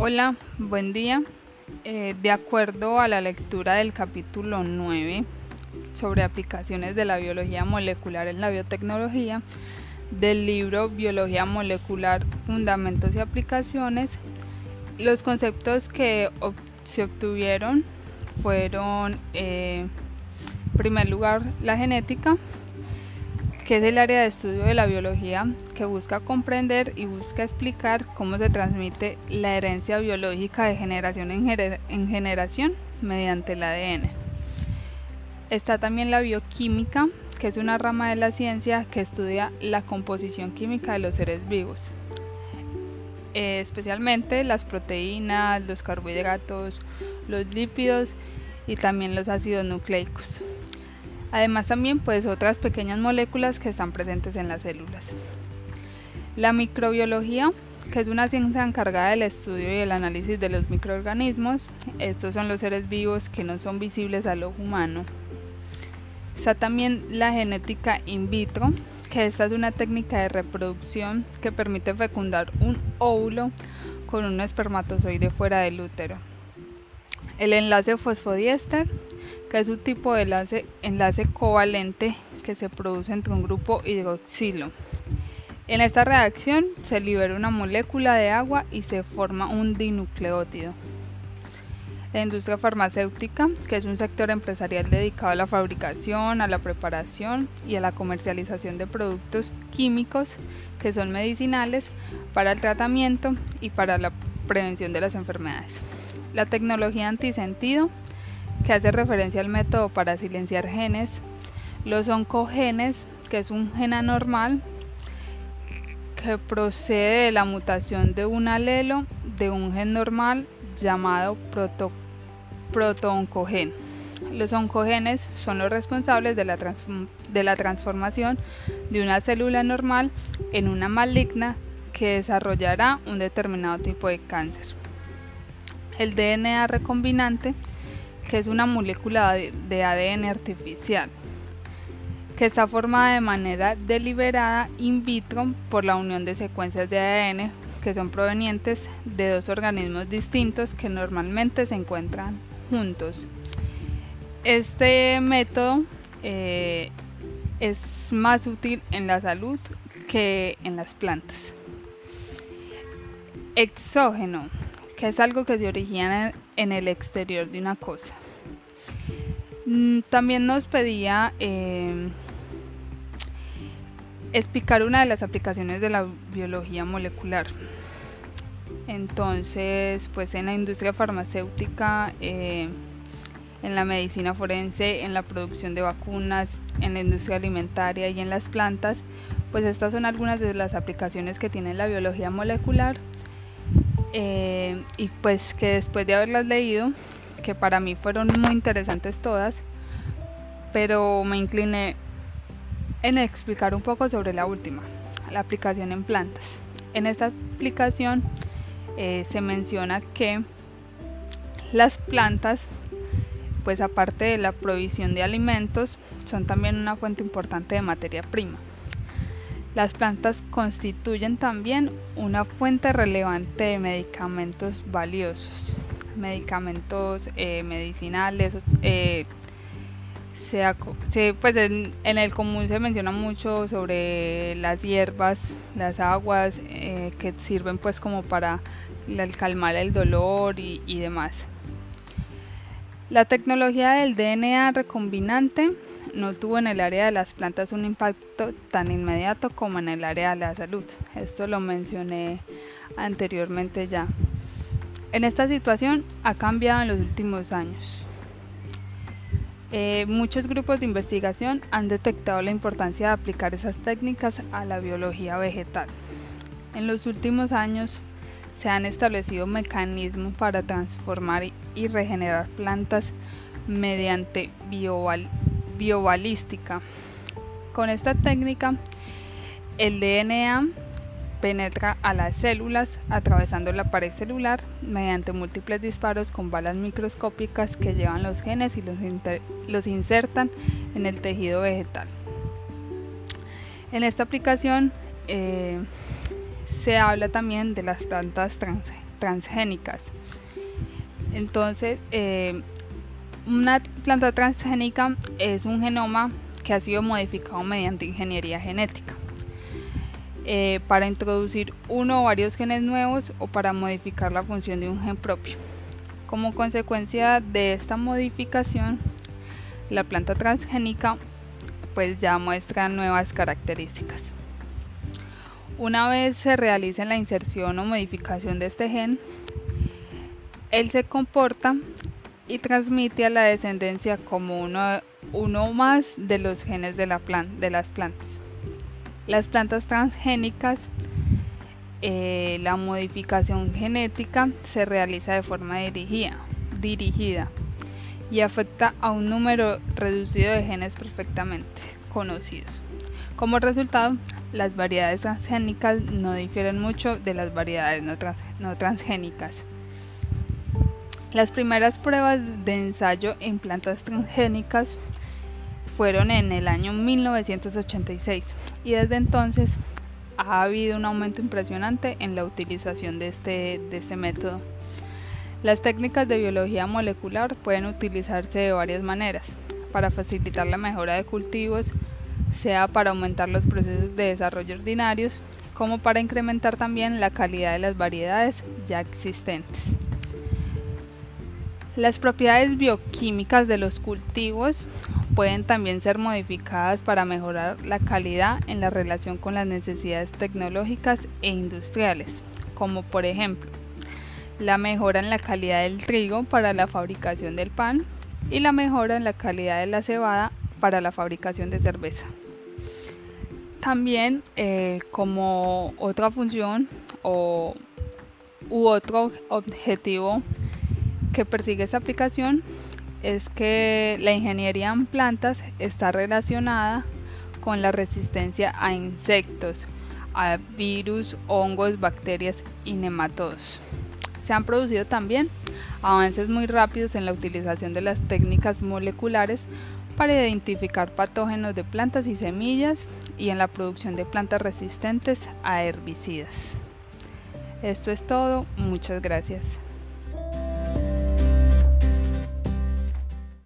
Hola, buen día. Eh, de acuerdo a la lectura del capítulo 9 sobre aplicaciones de la biología molecular en la biotecnología, del libro Biología Molecular, Fundamentos y Aplicaciones, los conceptos que se obtuvieron fueron, eh, en primer lugar, la genética, que es el área de estudio de la biología que busca comprender y busca explicar cómo se transmite la herencia biológica de generación en, generación mediante el ADN. Está también la bioquímica, que es una rama de la ciencia que estudia la composición química de los seres vivos, eh, especialmente las proteínas, los carbohidratos, los lípidos y también los ácidos nucleicos. Además también pues otras pequeñas moléculas que están presentes en las células. La microbiología, que es una ciencia encargada del estudio y el análisis de los microorganismos. Estos son los seres vivos que no son visibles al ojo humano. Está también la genética in vitro, que esta es una técnica de reproducción que permite fecundar un óvulo con un espermatozoide fuera del útero. El enlace fosfodiéster, que es un tipo de enlace, enlace covalente que se produce entre un grupo hidroxilo. En esta reacción se libera una molécula de agua y se forma un dinucleótido. La industria farmacéutica, que es un sector empresarial dedicado a la fabricación, a la preparación y a la comercialización de productos químicos que son medicinales para el tratamiento y para la prevención de las enfermedades. La tecnología antisentido, que hace referencia al método para silenciar genes, los oncogenes, que es un gen anormal que procede de la mutación de un alelo de un gen normal llamado proto, protooncogen. Los oncogenes son los responsables de la, de la transformación de una célula normal en una maligna que desarrollará un determinado tipo de cáncer. El DNA recombinante que es una molécula de ADN artificial, que está formada de manera deliberada in vitro por la unión de secuencias de ADN que son provenientes de dos organismos distintos que normalmente se encuentran juntos. Este método eh, es más útil en la salud que en las plantas. Exógeno que es algo que se origina en el exterior de una cosa. Mm, también nos pedía eh, explicar una de las aplicaciones de la biología molecular. Entonces, pues en la industria farmacéutica, eh, en la medicina forense, en la producción de vacunas, en la industria alimentaria y en las plantas, pues estas son algunas de las aplicaciones que tiene la biología molecular eh, y pues que después de haberlas leído, que para mí fueron muy interesantes todas, pero me incliné en explicar un poco sobre la última, la aplicación en plantas. En esta aplicación eh, se menciona que las plantas, pues aparte de la provisión de alimentos, son también una fuente importante de materia prima. Las plantas constituyen también una fuente relevante de medicamentos valiosos, medicamentos eh, medicinales. Eh, pues en, el común se menciona mucho sobre las hierbas, las aguas eh, que sirven pues como para calmar el dolor y demás. La tecnología del DNA recombinante no tuvo en el área de las plantas un impacto tan inmediato como en el área de la salud. Esto lo mencioné anteriormente ya. En esta situación ha cambiado en los últimos años. Eh, muchos grupos de investigación han detectado la importancia de aplicar esas técnicas a la biología vegetal. En los últimos años se han establecido mecanismos para transformar y regenerar plantas mediante bioval biobalística. Con esta técnica, el DNA penetra a las células atravesando la pared celular mediante múltiples disparos con balas microscópicas que llevan los genes y los, insertan en el tejido vegetal. En esta aplicación eh, se habla también de las plantas transgénicas. Entonces, eh, una planta transgénica es un genoma que ha sido modificado mediante ingeniería genética eh, para introducir uno o varios genes nuevos o para modificar la función de un gen propio. Como consecuencia de esta modificación, la planta transgénica pues ya muestra nuevas características. Una vez se realice la inserción o modificación de este gen, él se comporta y transmite a la descendencia como uno, uno más de los genes de, la de las plantas. Las plantas transgénicas, eh, la modificación genética se realiza de forma dirigida, dirigida y afecta a un número reducido de genes perfectamente conocidos. Como resultado, las variedades transgénicas no difieren mucho de las variedades no transgénicas. Las primeras pruebas de ensayo en plantas transgénicas fueron en el año 1986 y desde entonces ha habido un aumento impresionante en la utilización de este, de este método. Las técnicas de biología molecular pueden utilizarse de varias maneras, para facilitar la mejora de cultivos, sea para aumentar los procesos de desarrollo ordinarios, como para incrementar también la calidad de las variedades ya existentes. Las propiedades bioquímicas de los cultivos pueden también ser modificadas para mejorar la calidad en la relación con las necesidades tecnológicas e industriales, como por ejemplo la mejora en la calidad del trigo para la fabricación del pan y la mejora en la calidad de la cebada para la fabricación de cerveza. También eh, como otra función o, u otro objetivo que persigue esta aplicación es que la ingeniería en plantas está relacionada con la resistencia a insectos, a virus, hongos, bacterias y nematodos. Se han producido también avances muy rápidos en la utilización de las técnicas moleculares para identificar patógenos de plantas y semillas y en la producción de plantas resistentes a herbicidas. Esto es todo, muchas gracias.